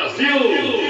Brasil!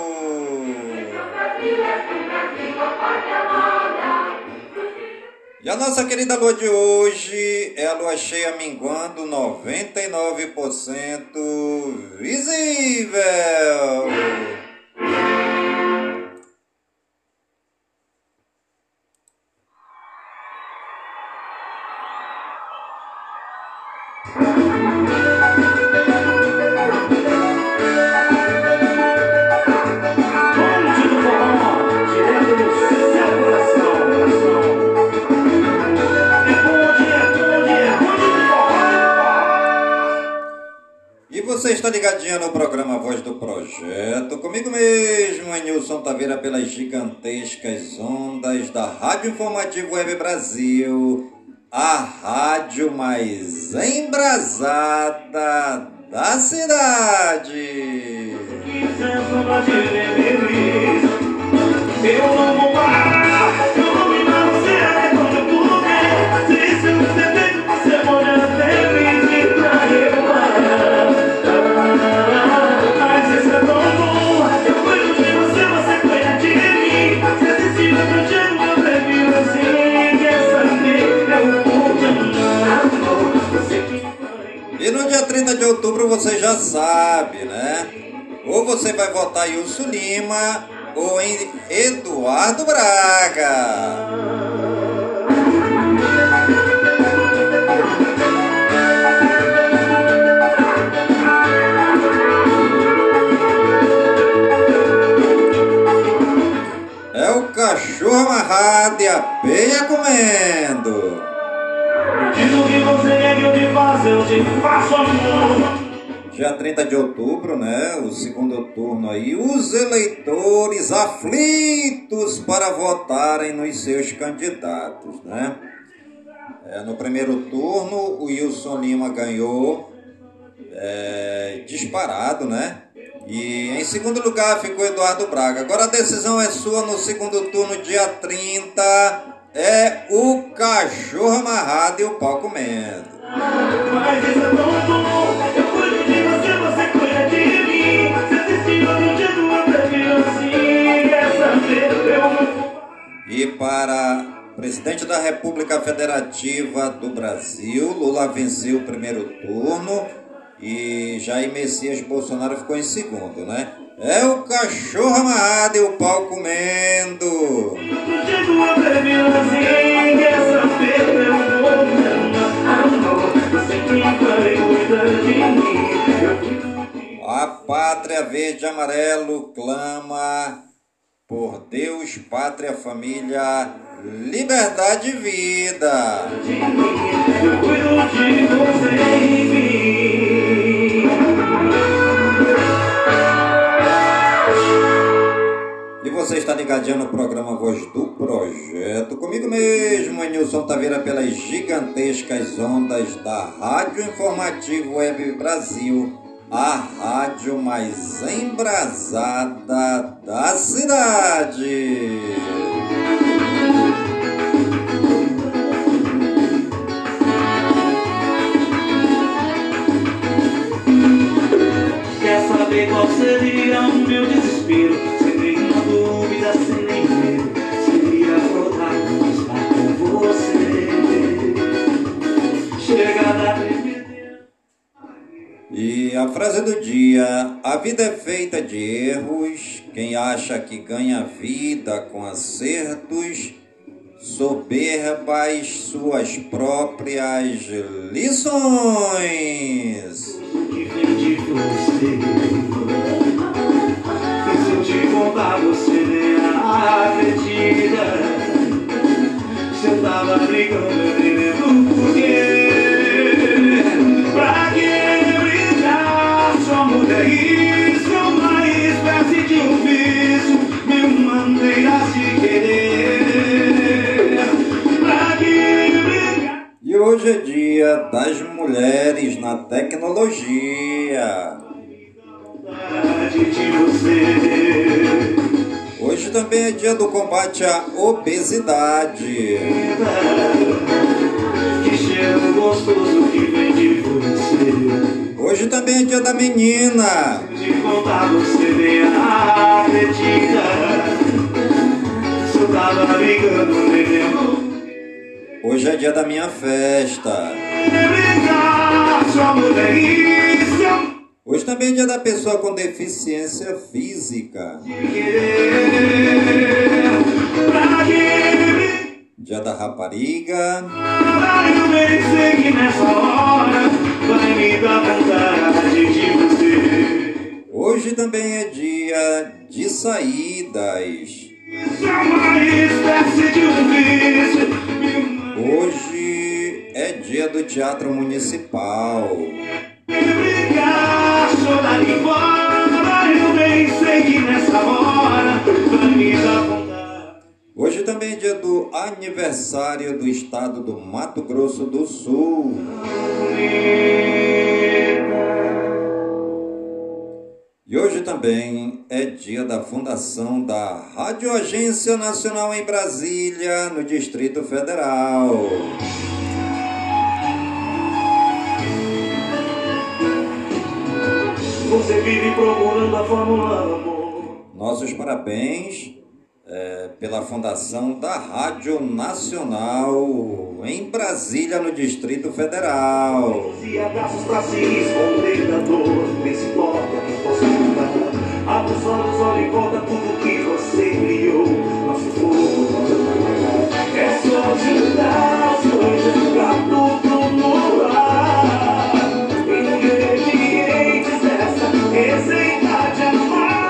E a nossa querida lua de hoje é a lua cheia minguando 99% visível. Rádio Informativo Web Brasil, a rádio mais embrasada da cidade. Eu você já sabe, né? Ou você vai votar em Wilson Lima ou em Eduardo Braga. É o cachorro amarrado e a peia comendo. Diz o que você quer que eu te faça, eu te faço amor. Dia 30 de outubro, né? O segundo turno aí, os eleitores aflitos para votarem nos seus candidatos, né? É, no primeiro turno, o Wilson Lima ganhou é, disparado, né? E em segundo lugar ficou Eduardo Braga. Agora a decisão é sua no segundo turno, dia 30. É o cachorro amarrado e o pau comendo. Mas isso é Para presidente da República Federativa do Brasil, Lula venceu o primeiro turno e Jair Messias Bolsonaro ficou em segundo, né? É o cachorro amarrado e o pau comendo. A pátria verde e amarelo clama por Deus, pátria, família, liberdade e vida. E você está ligadinho no programa Voz do Projeto, comigo mesmo, Nilson Taveira, pelas gigantescas ondas da Rádio Informativo Web Brasil, a rádio mais embrasada da cidade. Quer saber qual seria o meu desespero? Do dia: A vida é feita de erros. Quem acha que ganha vida com acertos, soberbas suas próprias lições. que. E se eu te contar, você nem acredita. Você tava brigando, hoje é dia das mulheres na tecnologia. Hoje também é dia do combate à obesidade. Hoje também é dia da menina. Eu tava lembro. Hoje é dia da minha festa. Hoje também é dia da pessoa com deficiência física. Dia da rapariga. Hoje também é dia de saídas. Isso é uma espécie de um vício. Hoje é dia do Teatro Municipal. Hoje também é dia do aniversário do estado do Mato Grosso do Sul. E hoje também é dia da fundação da Rádio Agência Nacional em Brasília, no Distrito Federal. Você vive procurando a fórmula amor. Nossos parabéns é, pela fundação da Rádio Nacional em Brasília, no Distrito Federal. E abraços pra se esconder da dor Nesse Abre os olhos, olha e conta tudo que você criou. Nosso povo É só juntar as coisas pra tudo mudar. Ingredientes dessa receita de amar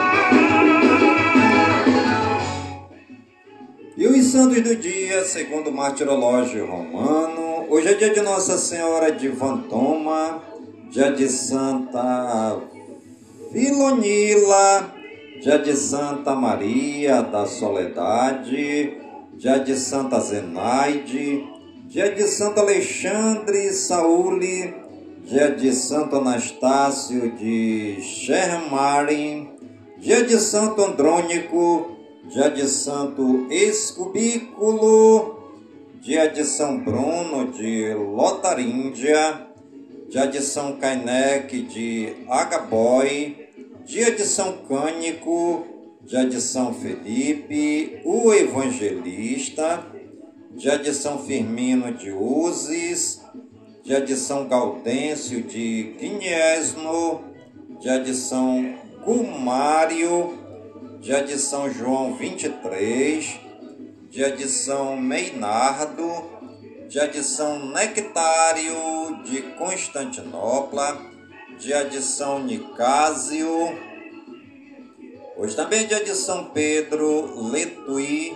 E os santos do dia, segundo o martirológio romano. Hoje é dia de Nossa Senhora de Vantoma, dia de Santa Filonila, dia de Santa Maria da Soledade, dia de Santa Zenaide, dia de Santo Alexandre Saúli, dia de Santo Anastácio de Shermarin, dia de Santo Andrônico, dia de Santo Escubículo, dia de São Bruno de Lotaríndia, dia de São Kainek de Agabói, dia de São Cânico, dia de São Felipe, o Evangelista, dia de São Firmino de Uzes, dia de São Gaudêncio de Guinhesno, dia de São Gumário, dia de São João 23, dia de São Meinardo, dia de São Nectário de Constantinopla, dia de São Nicásio, hoje também é dia de São Pedro Letui,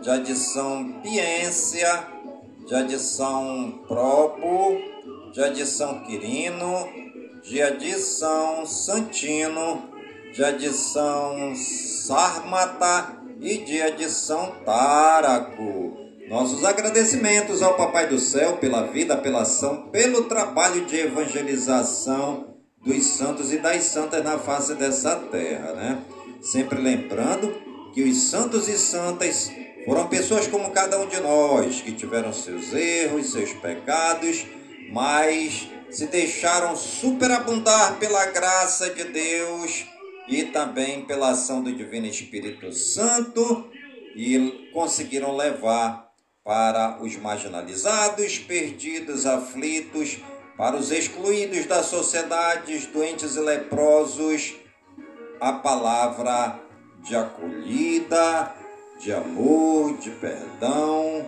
dia de São Piência, dia de São Probo, dia de São Quirino, dia de São Santino, dia de São Sármata e dia de São Táraco. Nossos agradecimentos ao Papai do Céu pela vida, pela ação, pelo trabalho de evangelização dos santos e das santas na face dessa terra, né? Sempre lembrando que os santos e santas foram pessoas como cada um de nós, que tiveram seus erros, seus pecados, mas se deixaram superabundar pela graça de Deus e também pela ação do Divino Espírito Santo e conseguiram levar para os marginalizados, perdidos, aflitos, para os excluídos da sociedade, doentes e leprosos, a palavra de acolhida, de amor, de perdão,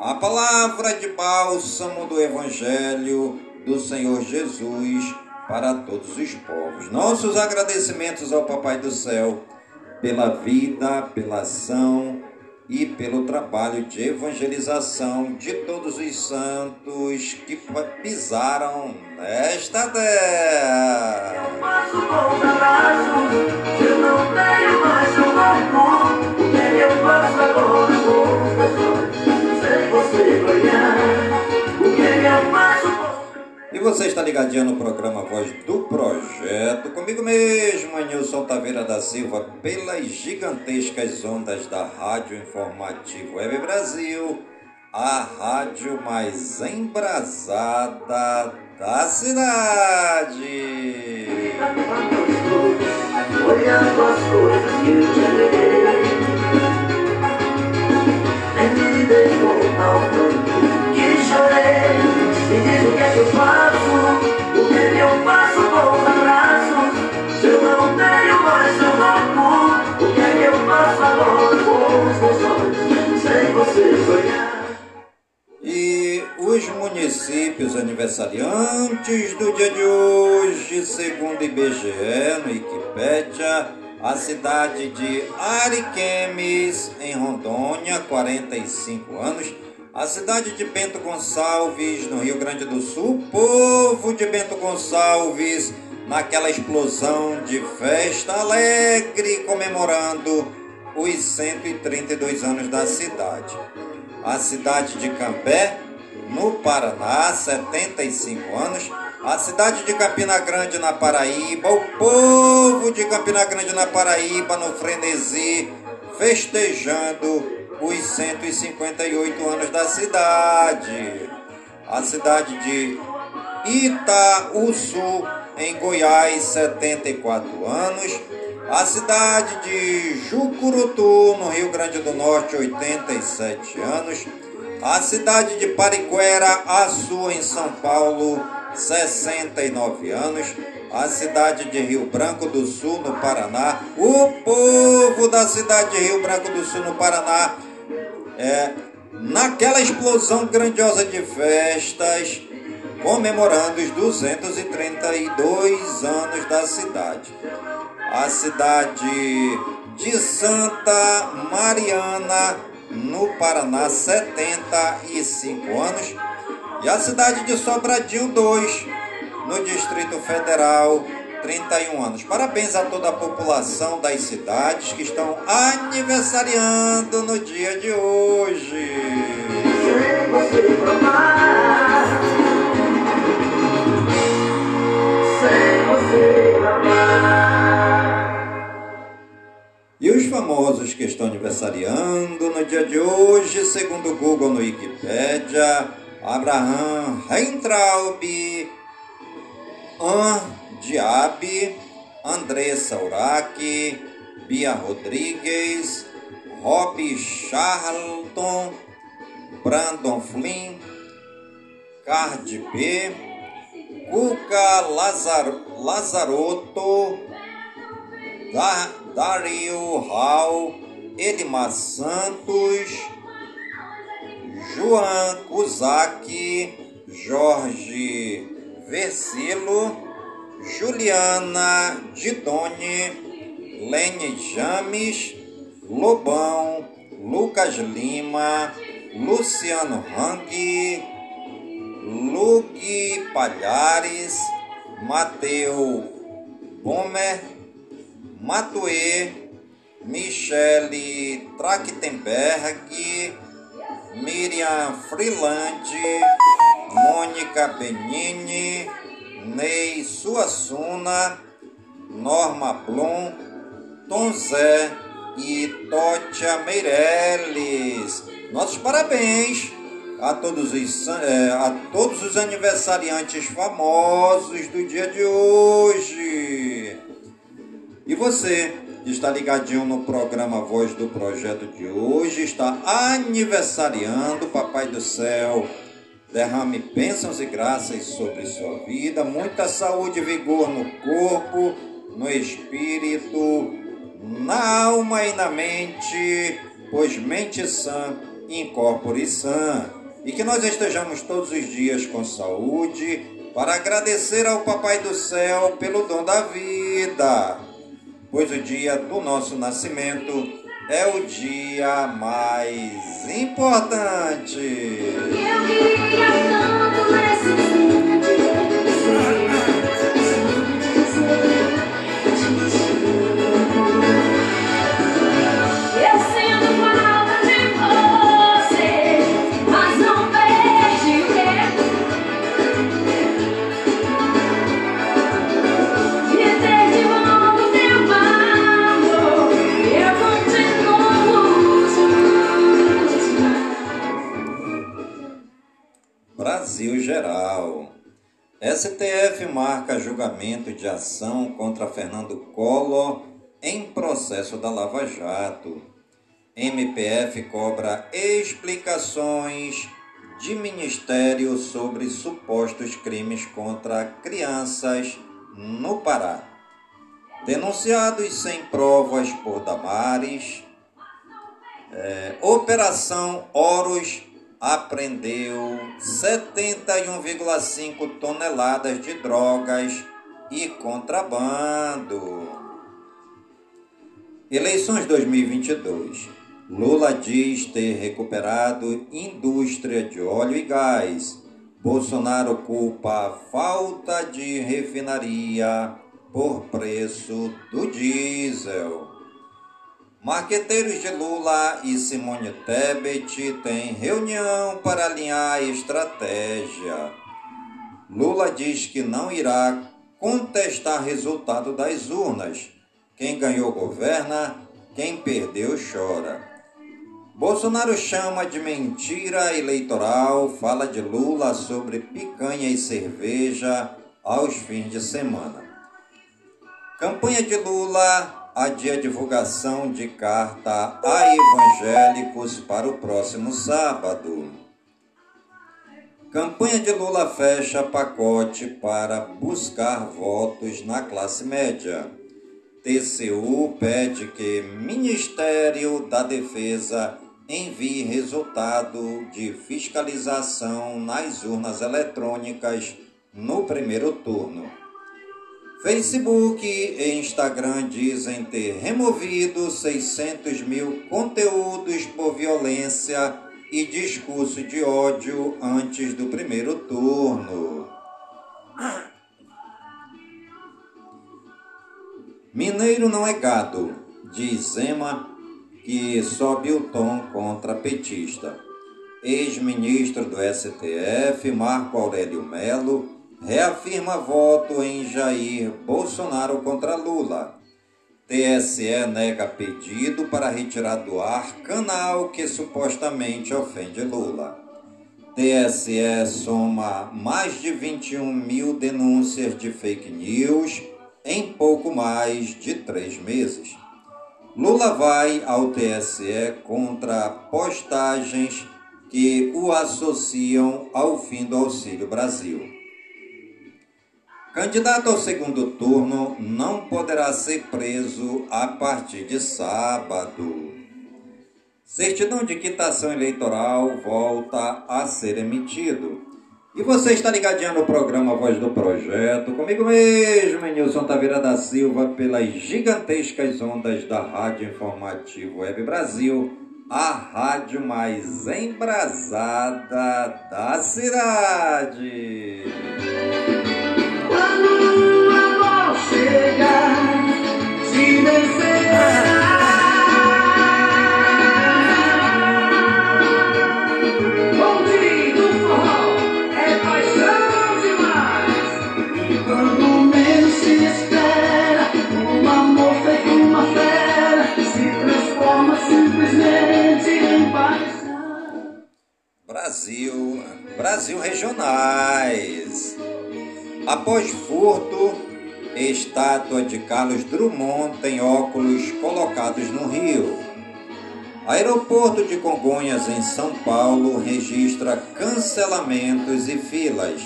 a palavra de bálsamo do Evangelho do Senhor Jesus para todos os povos. Nossos agradecimentos ao Papai do Céu pela vida, pela ação e pelo trabalho de evangelização de todos os santos que pisaram nesta terra. Eu faço eu não tenho mais um eu faço agora você está ligadinho no programa Voz do Projeto, comigo mesmo, Nilson Taveira da Silva, pelas gigantescas ondas da Rádio Informativo Web Brasil, a rádio mais embrasada da cidade. que chorei. Me diz o que é que eu faço, é. E os municípios aniversariantes do dia de hoje, segundo IBGE, no Wikipédia, a cidade de Ariquemes, em Rondônia, 45 anos. A cidade de Bento Gonçalves, no Rio Grande do Sul, povo de Bento Gonçalves, naquela explosão de festa alegre, comemorando os 132 anos da cidade. A cidade de Cambé, no Paraná, 75 anos, a cidade de Campina Grande, na Paraíba, o povo de Campina Grande, na Paraíba, no frenesi, festejando os 158 anos da cidade. A cidade de Itaúsu, em Goiás, 74 anos. A cidade de Jucurutu, no Rio Grande do Norte, 87 anos. A cidade de Pariquera, Açu, em São Paulo, 69 anos. A cidade de Rio Branco do Sul, no Paraná. O povo da cidade de Rio Branco do Sul, no Paraná, é, naquela explosão grandiosa de festas, comemorando os 232 anos da cidade a cidade de Santa Mariana, no Paraná, 75 anos. E a cidade de Sobradinho, 2, no Distrito Federal, 31 anos. Parabéns a toda a população das cidades que estão aniversariando no dia de hoje. E os famosos que estão aniversariando no dia de hoje, segundo o Google no Wikipedia, Abraham Heintraub, An Diab, Andressa Urach, Bia Rodrigues, Rob Charlton, Brandon Flynn, Cardi B, Cuca Lazar, Lazarotto, da, Dario Hall, Edmar Santos, Joan Kuzak, Jorge Versilo, Juliana Didone, Lene James, Lobão, Lucas Lima, Luciano Hang, Lug Palhares, Mateu Bomer, Matue, Michele Trachtenberg, Miriam Freeland, Mônica Benini, Ney Suassuna, Norma Blum, Tom Zé e Tótia Meirelles. Nossos parabéns a todos os, eh, a todos os aniversariantes famosos do dia de hoje. E você que está ligadinho no programa Voz do Projeto de hoje, está aniversariando, Papai do Céu. Derrame bênçãos e graças sobre sua vida, muita saúde e vigor no corpo, no espírito, na alma e na mente, pois mente sã, incorpore sã. E que nós estejamos todos os dias com saúde para agradecer ao Papai do Céu pelo dom da vida pois o dia do nosso nascimento é o dia mais importante. Geral. STF marca julgamento de ação contra Fernando Collor em processo da Lava Jato. MPF cobra explicações de ministério sobre supostos crimes contra crianças no Pará. Denunciados sem provas por Damares, é, Operação Horus apreendeu 71,5 toneladas de drogas e contrabando. Eleições 2022. Lula diz ter recuperado indústria de óleo e gás. Bolsonaro culpa a falta de refinaria por preço do diesel. Marqueteiros de Lula e Simone Tebet têm reunião para alinhar estratégia. Lula diz que não irá contestar resultado das urnas. Quem ganhou governa, quem perdeu chora. Bolsonaro chama de mentira eleitoral, fala de Lula sobre picanha e cerveja aos fins de semana. Campanha de Lula adia divulgação de carta a evangélicos para o próximo sábado. Campanha de Lula fecha pacote para buscar votos na classe média. TCU pede que Ministério da Defesa envie resultado de fiscalização nas urnas eletrônicas no primeiro turno. Facebook e Instagram dizem ter removido 600 mil conteúdos por violência e discurso de ódio antes do primeiro turno. Mineiro não é gado, diz Zema, que sobe o tom contra petista. Ex-ministro do STF, Marco Aurélio Melo, reafirma voto em Jair Bolsonaro contra Lula. TSE nega pedido para retirar do ar canal que supostamente ofende Lula. TSE soma mais de 21 mil denúncias de fake news em pouco mais de três meses. Lula vai ao TSE contra postagens que o associam ao fim do Auxílio Brasil. Candidato ao segundo turno não poderá ser preso a partir de sábado. Certidão de quitação eleitoral volta a ser emitido. E você está ligadinho no programa Voz do Projeto, comigo mesmo, Nilson Taveira da Silva, pelas gigantescas ondas da Rádio Informativo Web Brasil, a rádio mais embrasada da cidade. Brasil, Brasil Regionais. Após furto, estátua de Carlos Drummond tem óculos colocados no Rio. Aeroporto de Congonhas, em São Paulo, registra cancelamentos e filas.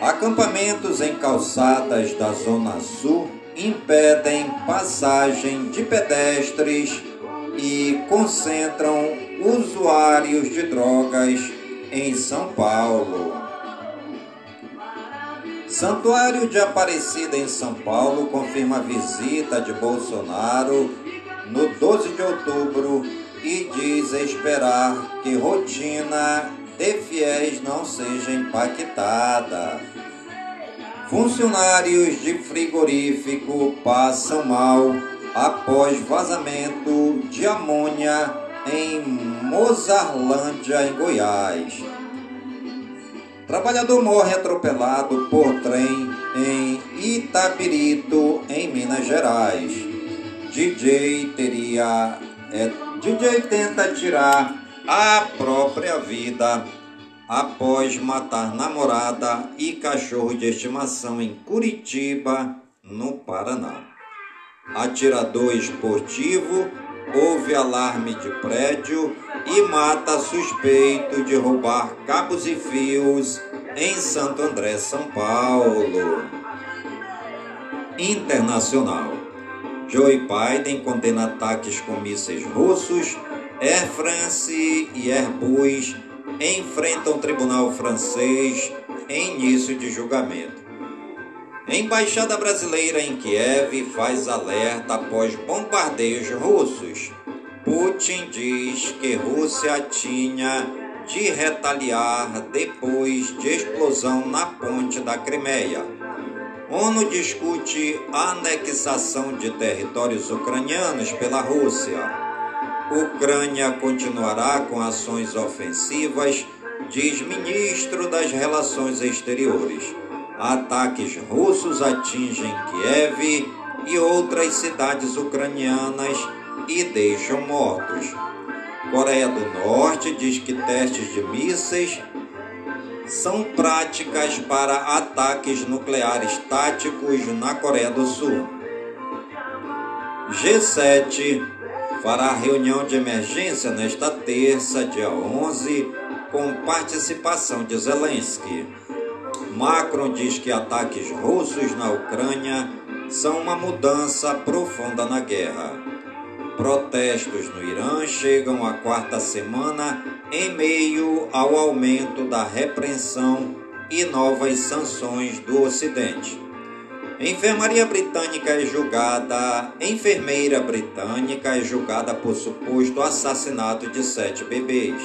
Acampamentos em calçadas da Zona Sul impedem passagem de pedestres e concentram usuários de drogas em São Paulo. Santuário de Aparecida em São Paulo confirma a visita de Bolsonaro no 12 de outubro e diz esperar que rotina de fiéis não seja impactada. Funcionários de frigorífico passam mal após vazamento de amônia em Mozarlândia, em Goiás. Trabalhador morre atropelado por trem em Itabirito, em Minas Gerais. DJ teria. é, DJ tenta tirar a própria vida após matar namorada e cachorro de estimação em Curitiba, no Paraná. Atirador esportivo houve alarme de prédio e mata suspeito de roubar cabos e fios em Santo André, São Paulo. Internacional. Joe Biden condena ataques com mísseis russos. Air France e Airbus enfrentam tribunal francês em início de julgamento. Embaixada brasileira em Kiev faz alerta após bombardeios russos. Putin diz que Rússia tinha de retaliar depois de explosão na ponte da Crimeia. ONU discute a anexação de territórios ucranianos pela Rússia. Ucrânia continuará com ações ofensivas, diz ministro das Relações Exteriores. Ataques russos atingem Kiev e outras cidades ucranianas e deixam mortos. Coreia do Norte diz que testes de mísseis são práticas para ataques nucleares táticos na Coreia do Sul. G7 fará reunião de emergência nesta terça, dia 11, com participação de Zelensky. Macron diz que ataques russos na Ucrânia são uma mudança profunda na guerra. Protestos no Irã chegam à quarta semana em meio ao aumento da repreensão e novas sanções do Ocidente. Enfermaria britânica é julgada. Enfermeira britânica é julgada por suposto assassinato de sete bebês.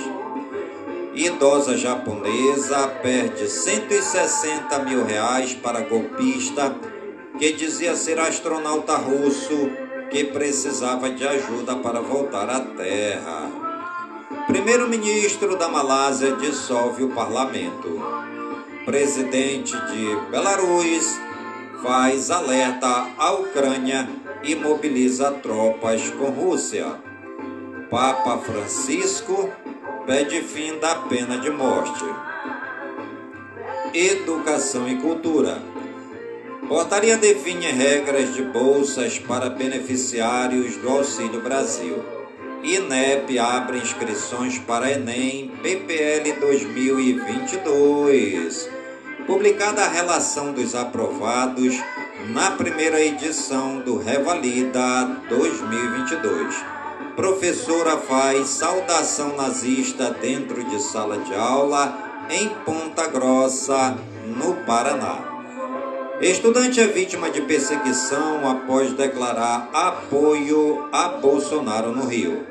Idosa japonesa perde 160 mil reais para golpista que dizia ser astronauta russo que precisava de ajuda para voltar à Terra. Primeiro-ministro da Malásia dissolve o parlamento. Presidente de Belarus faz alerta à Ucrânia e mobiliza tropas com Rússia. Papa Francisco pede fim da pena de morte. Educação e cultura. Portaria define regras de bolsas para beneficiários do Auxílio Brasil. INEP abre inscrições para Enem PPL 2022. Publicada a relação dos aprovados na primeira edição do Revalida 2022. Professora faz saudação nazista dentro de sala de aula em Ponta Grossa, no Paraná. Estudante é vítima de perseguição após declarar apoio a Bolsonaro no Rio.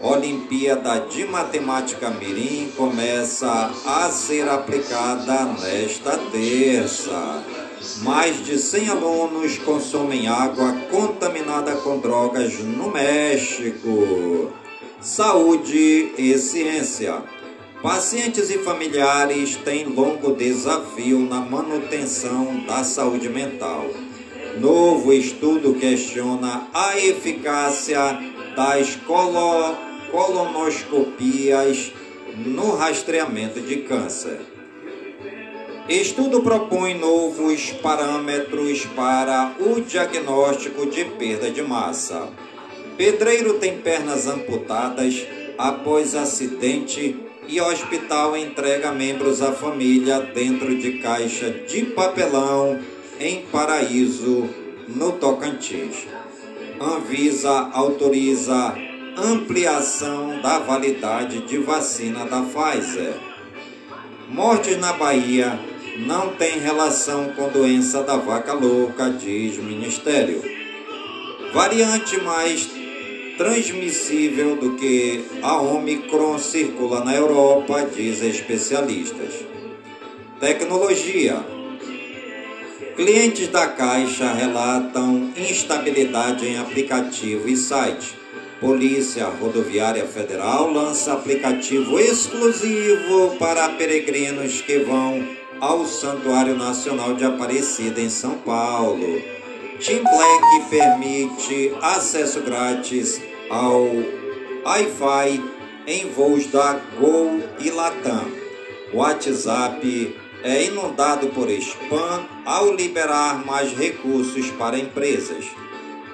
Olimpíada de Matemática Mirim começa a ser aplicada nesta terça. Mais de 100 alunos consomem água contaminada com drogas no México. Saúde e ciência. Pacientes e familiares têm longo desafio na manutenção da saúde mental. Novo estudo questiona a eficácia das colo colonoscopias no rastreamento de câncer. Estudo propõe novos parâmetros para o diagnóstico de perda de massa. Pedreiro tem pernas amputadas após acidente e hospital entrega membros à família dentro de caixa de papelão em Paraíso, no Tocantins. Anvisa autoriza ampliação da validade de vacina da Pfizer. Mortes na Bahia não tem relação com doença da vaca louca, diz Ministério. Variante mais transmissível do que a Omicron circula na Europa, diz especialistas. Tecnologia. Clientes da Caixa relatam instabilidade em aplicativo e site. Polícia Rodoviária Federal lança aplicativo exclusivo para peregrinos que vão ao Santuário Nacional de Aparecida em São Paulo. Team Black permite acesso grátis ao Wi-Fi em voos da Gol e Latam. O WhatsApp é inundado por spam ao liberar mais recursos para empresas.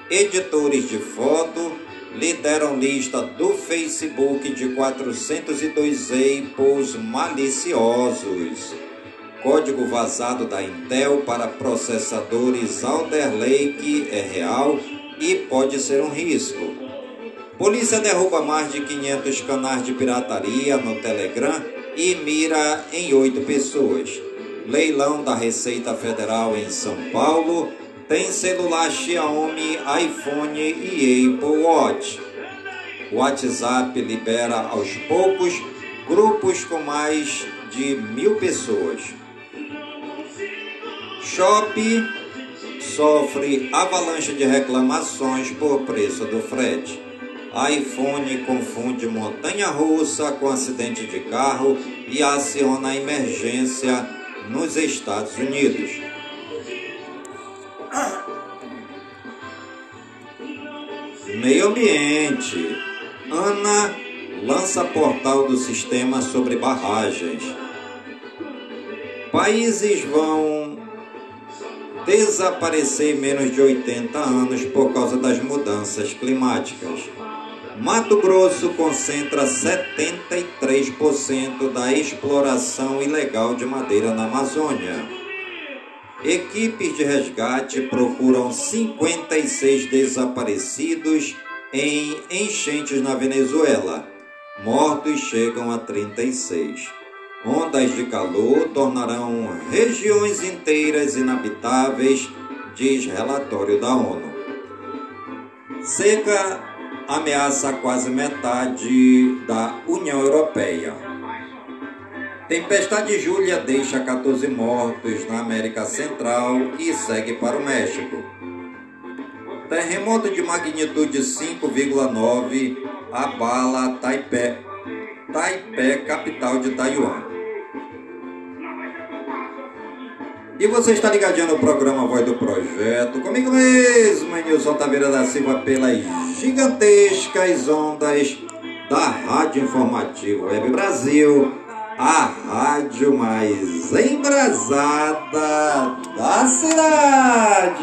Editores de foto lideram lista do Facebook de 402 Apples maliciosos. Código vazado da Intel para processadores Alder Lake é real e pode ser um risco. Polícia derruba mais de 500 canais de pirataria no Telegram e mira em oito pessoas. Leilão da Receita Federal em São Paulo tem celular Xiaomi, iPhone e Apple Watch. O WhatsApp libera aos poucos grupos com mais de mil pessoas. Shopee sofre avalanche de reclamações por preço do frete. iPhone confunde montanha russa com acidente de carro e aciona a emergência nos Estados Unidos. Meio ambiente. Ana lança portal do sistema sobre barragens. Países vão desaparecer em menos de 80 anos por causa das mudanças climáticas. Mato Grosso concentra 73% da exploração ilegal de madeira na Amazônia. Equipes de resgate procuram 56 desaparecidos em enchentes na Venezuela. Mortos chegam a 36. Ondas de calor tornarão regiões inteiras inabitáveis, diz relatório da ONU. Seca ameaça quase metade da União Europeia. Tempestade Júlia deixa 14 mortos na América Central e segue para o México. Terremoto de magnitude 5,9 abala Taipei, Taipei, capital de Taiwan. E você está ligadinho no programa Voz do Projeto, comigo mesmo, Nilson Taveira da Silva, pelas gigantescas ondas da Rádio Informativo Web Brasil, a rádio mais embrasada da cidade.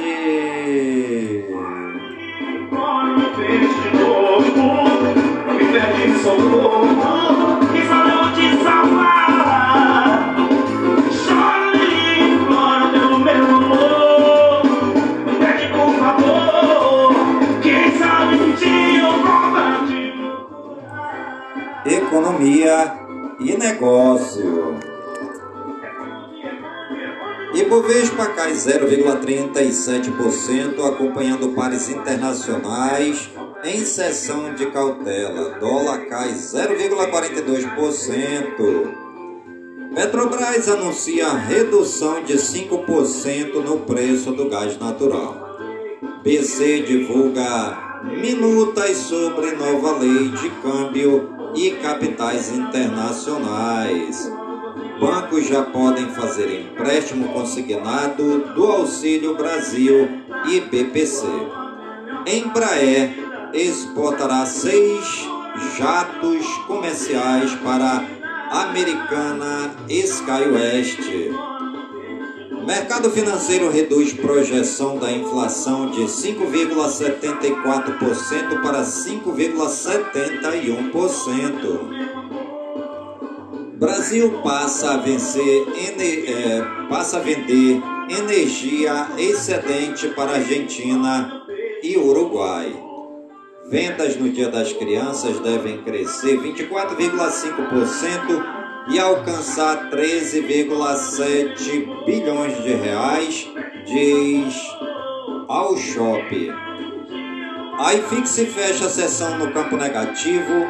Me pede socorro, Cai 0,37%, acompanhando pares internacionais em sessão de cautela. Dólar cai 0,42%. Petrobras anuncia redução de 5% no preço do gás natural. BC divulga minutas sobre nova lei de câmbio e capitais internacionais. Bancos já podem fazer empréstimo consignado do Auxílio Brasil e BPC. Embraer exportará seis jatos comerciais para americana SkyWest. Mercado financeiro reduz projeção da inflação de 5,74% para 5,71%. Brasil passa a vencer eh, passa a vender energia excedente para Argentina e Uruguai. Vendas no Dia das Crianças devem crescer 24,5% e alcançar 13,7 bilhões de reais, diz ao Shop. A IFIX fecha a sessão no campo negativo,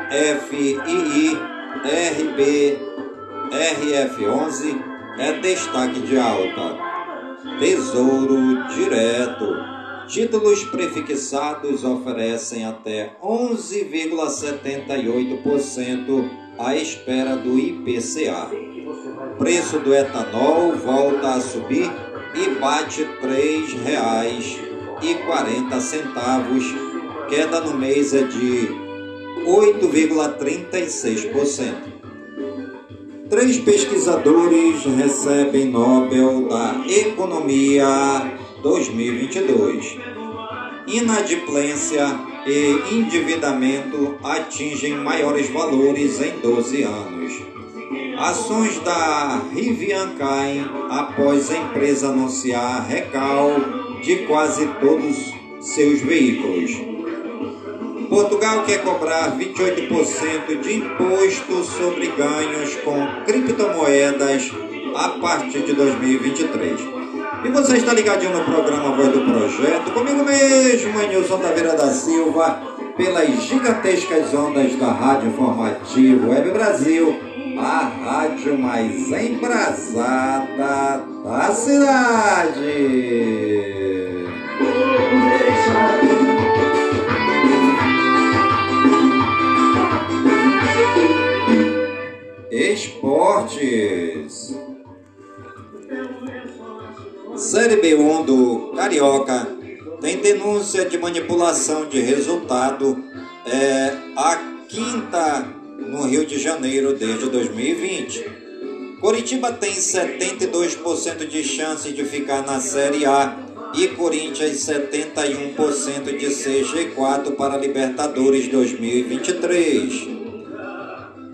FII, RB, RF11 é destaque de alta. Tesouro Direto. Títulos prefixados oferecem até 11,78% à espera do IPCA. Preço do etanol volta a subir e bate R$ 3,40. Queda no mês é de 8,36%. Três pesquisadores recebem Nobel da Economia 2022. Inadimplência e endividamento atingem maiores valores em 12 anos. Ações da Rivian caem após a empresa anunciar recal de quase todos seus veículos. Portugal quer cobrar 28% de imposto sobre ganhos com criptomoedas a partir de 2023. E você está ligadinho no programa Voz do Projeto, comigo mesmo, Nilson Taveira da Silva, pelas gigantescas ondas da Rádio Informativo Web Brasil, a rádio mais embrasada da cidade. Esportes. Série B1 do Carioca tem denúncia de manipulação de resultado. É a quinta no Rio de Janeiro desde 2020. Curitiba tem 72% de chance de ficar na Série A e Corinthians 71% de ser G4 para Libertadores 2023.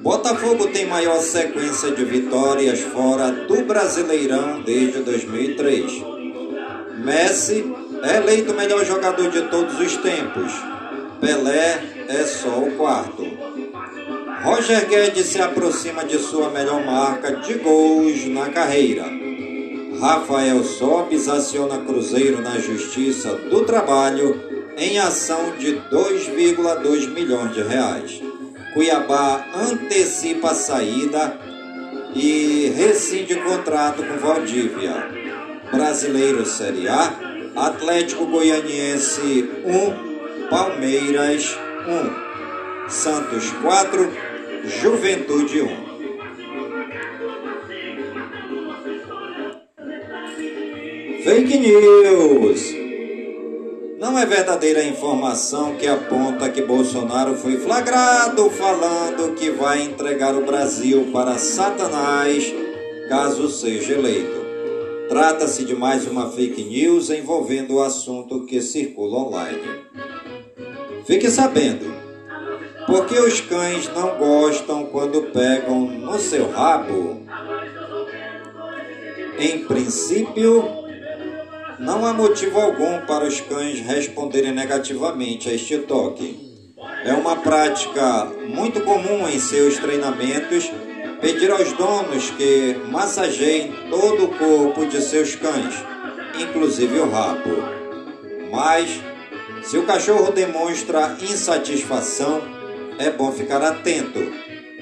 Botafogo tem maior sequência de vitórias fora do Brasileirão desde 2003. Messi é eleito o melhor jogador de todos os tempos. Pelé é só o quarto. Roger Guedes se aproxima de sua melhor marca de gols na carreira. Rafael Sobes aciona Cruzeiro na Justiça do Trabalho em ação de 2,2 milhões de reais. Cuiabá antecipa a saída e rescinde contrato com Valdívia. Brasileiro Série A, Atlético Goianiense 1, Palmeiras 1, Santos 4, Juventude 1. Fake News. Não é verdadeira a informação que aponta que Bolsonaro foi flagrado falando que vai entregar o Brasil para Satanás caso seja eleito. Trata-se de mais uma fake news envolvendo o assunto que circula online. Fique sabendo, porque os cães não gostam quando pegam no seu rabo? Em princípio, não há motivo algum para os cães responderem negativamente a este toque. É uma prática muito comum em seus treinamentos pedir aos donos que massageiem todo o corpo de seus cães, inclusive o rabo. Mas, se o cachorro demonstra insatisfação, é bom ficar atento.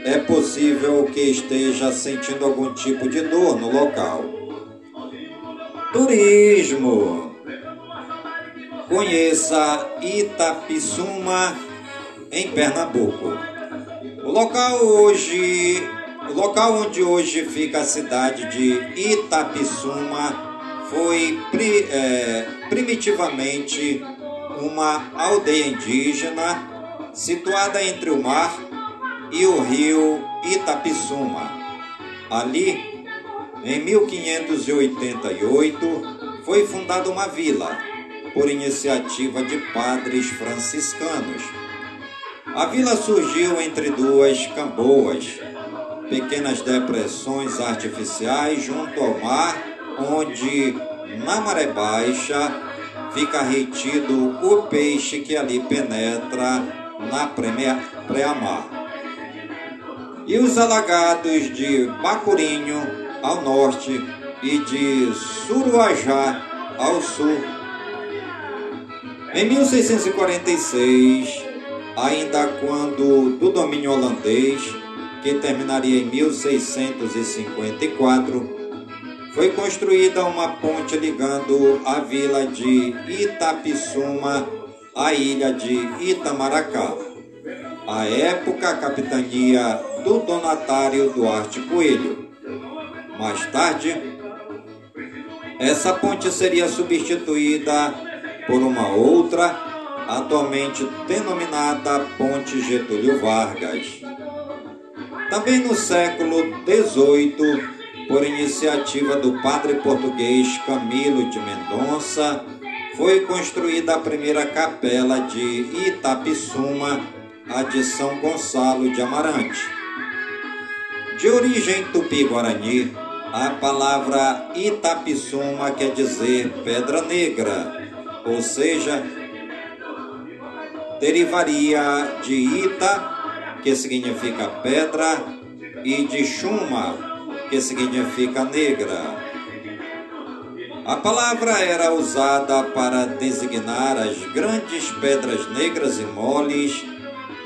É possível que esteja sentindo algum tipo de dor no local. Turismo. Conheça Itapissuma em Pernambuco. O local hoje, o local onde hoje fica a cidade de Itapissuma foi é, primitivamente uma aldeia indígena situada entre o mar e o rio Itapissuma. Ali em 1588, foi fundada uma vila, por iniciativa de padres franciscanos. A vila surgiu entre duas camboas, pequenas depressões artificiais junto ao mar, onde, na maré baixa, fica retido o peixe que ali penetra na pré-mar. E os alagados de Bacurinho ao norte e de Suruajá ao sul. Em 1646, ainda quando do domínio holandês, que terminaria em 1654, foi construída uma ponte ligando a vila de Itapissuma à ilha de Itamaracá. À época, a capitania do donatário Duarte Coelho. Mais tarde, essa ponte seria substituída por uma outra, atualmente denominada Ponte Getúlio Vargas. Também no século XVIII, por iniciativa do padre português Camilo de Mendonça, foi construída a primeira capela de Itapissuma, a de São Gonçalo de Amarante. De origem tupi-guarani, a palavra Itapissuma quer dizer pedra negra, ou seja, derivaria de Ita, que significa pedra, e de Chuma, que significa negra. A palavra era usada para designar as grandes pedras negras e moles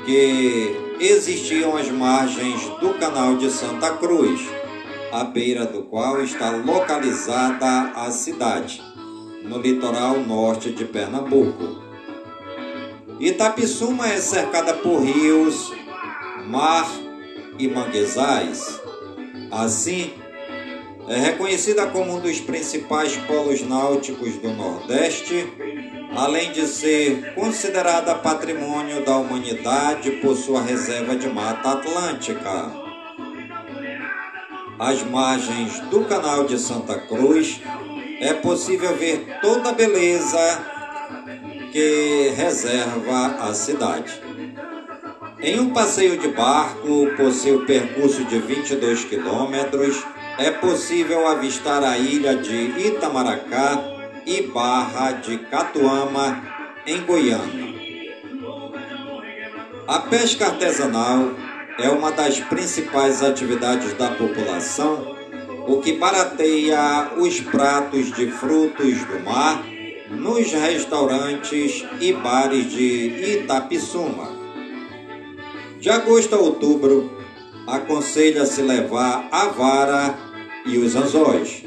que existiam às margens do canal de Santa Cruz à beira do qual está localizada a cidade, no litoral norte de Pernambuco. Itapissuma é cercada por rios, mar e manguezais. Assim, é reconhecida como um dos principais polos náuticos do Nordeste, além de ser considerada patrimônio da humanidade por sua reserva de mata atlântica às margens do canal de Santa Cruz, é possível ver toda a beleza que reserva a cidade. Em um passeio de barco por seu percurso de 22 quilômetros, é possível avistar a ilha de Itamaracá e Barra de Catuama, em Goiânia. A pesca artesanal é uma das principais atividades da população o que barateia os pratos de frutos do mar nos restaurantes e bares de Itapissuma. De agosto a outubro, aconselha-se levar a vara e os anzóis.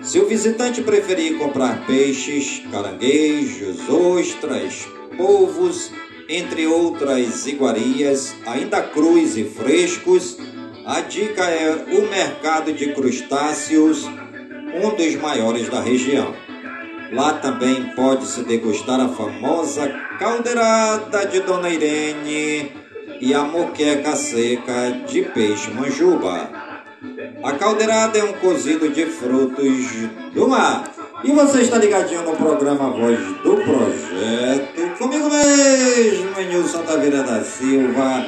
Se o visitante preferir comprar peixes, caranguejos, ostras, polvos, entre outras iguarias, ainda crus e frescos, a dica é o mercado de crustáceos, um dos maiores da região. Lá também pode-se degustar a famosa caldeirada de Dona Irene e a moqueca seca de peixe manjuba. A caldeirada é um cozido de frutos do mar. E você está ligadinho no programa Voz do Projeto, comigo mesmo, Nilson Taveira da Silva,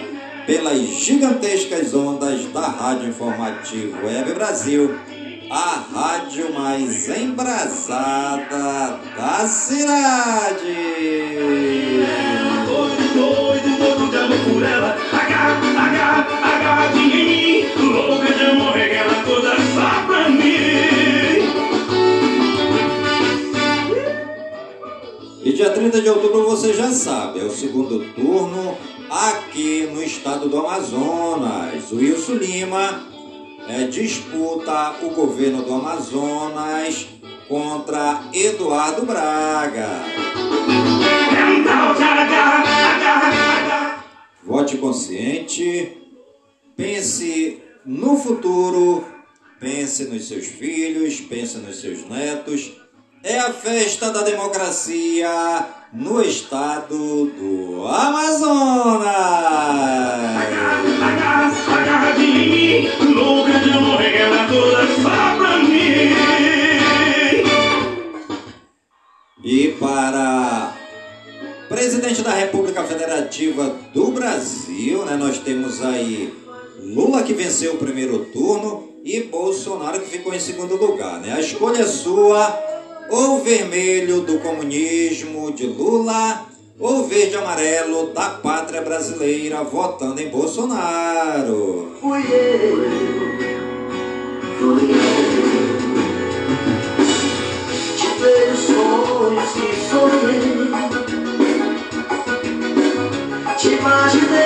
pelas gigantescas ondas da Rádio Informativo Web Brasil, a rádio mais embrasada da cidade. 30 de outubro você já sabe, é o segundo turno aqui no estado do Amazonas. O Wilson Lima é, disputa o governo do Amazonas contra Eduardo Braga. Vote consciente, pense no futuro, pense nos seus filhos, pense nos seus netos. É a festa da democracia no estado do Amazonas. E para presidente da República Federativa do Brasil, né, nós temos aí Lula que venceu o primeiro turno e Bolsonaro que ficou em segundo lugar. Né? A escolha é sua, ou vermelho do comunismo de Lula, ou verde amarelo da pátria brasileira votando em Bolsonaro. Fui eu, fui eu. Te sonhos que sonhei. Te imaginei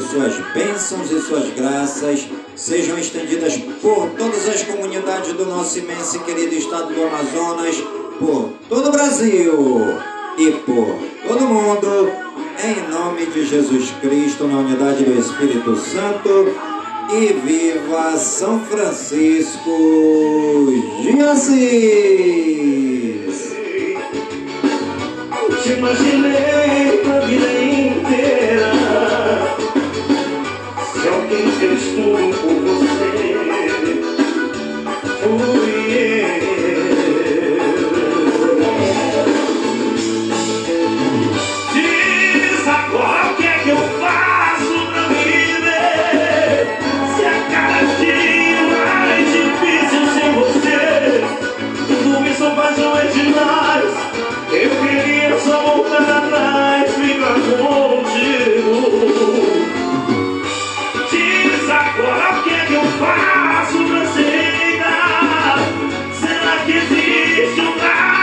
suas bênçãos e suas graças sejam estendidas por todas as comunidades do nosso imenso e querido estado do Amazonas, por todo o Brasil e por todo mundo, em nome de Jesus Cristo, na unidade do Espírito Santo. E viva São Francisco de Assis! Te imaginei Se alguém fez tudo por você Tudo